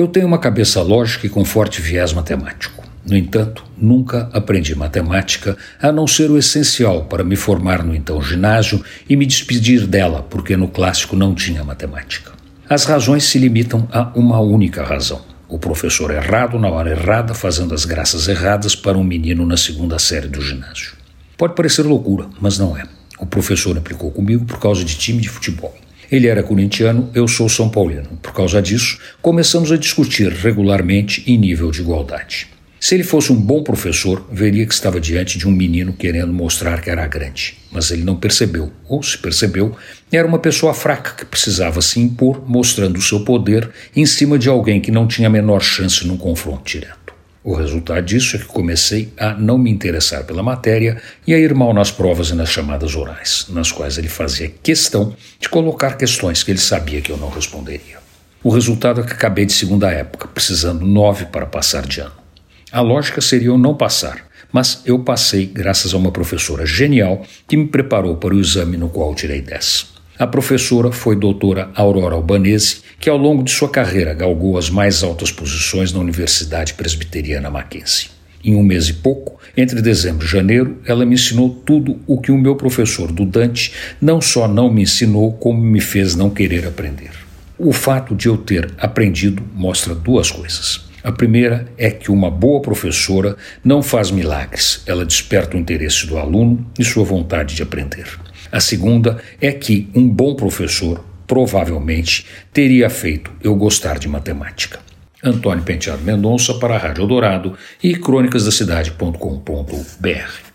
Eu tenho uma cabeça lógica e com forte viés matemático. No entanto, nunca aprendi matemática a não ser o essencial para me formar no então ginásio e me despedir dela, porque no clássico não tinha matemática. As razões se limitam a uma única razão. O professor errado na hora errada, fazendo as graças erradas para um menino na segunda série do ginásio. Pode parecer loucura, mas não é. O professor implicou comigo por causa de time de futebol. Ele era corintiano, eu sou são paulino. Por causa disso, começamos a discutir regularmente em nível de igualdade. Se ele fosse um bom professor, veria que estava diante de um menino querendo mostrar que era grande. Mas ele não percebeu, ou se percebeu, era uma pessoa fraca que precisava se impor, mostrando o seu poder em cima de alguém que não tinha a menor chance num confronto direto. O resultado disso é que comecei a não me interessar pela matéria e a ir mal nas provas e nas chamadas orais, nas quais ele fazia questão de colocar questões que ele sabia que eu não responderia. O resultado é que acabei de segunda época, precisando nove para passar de ano. A lógica seria eu não passar, mas eu passei graças a uma professora genial que me preparou para o exame no qual tirei 10. A professora foi doutora Aurora Albanese, que ao longo de sua carreira galgou as mais altas posições na Universidade Presbiteriana Mackenzie. Em um mês e pouco, entre dezembro e janeiro, ela me ensinou tudo o que o meu professor do Dante não só não me ensinou, como me fez não querer aprender. O fato de eu ter aprendido mostra duas coisas. A primeira é que uma boa professora não faz milagres, ela desperta o interesse do aluno e sua vontade de aprender. A segunda é que um bom professor provavelmente teria feito eu gostar de matemática. Antônio Penteado Mendonça para a Rádio Dourado e crônicasdacidade.com.br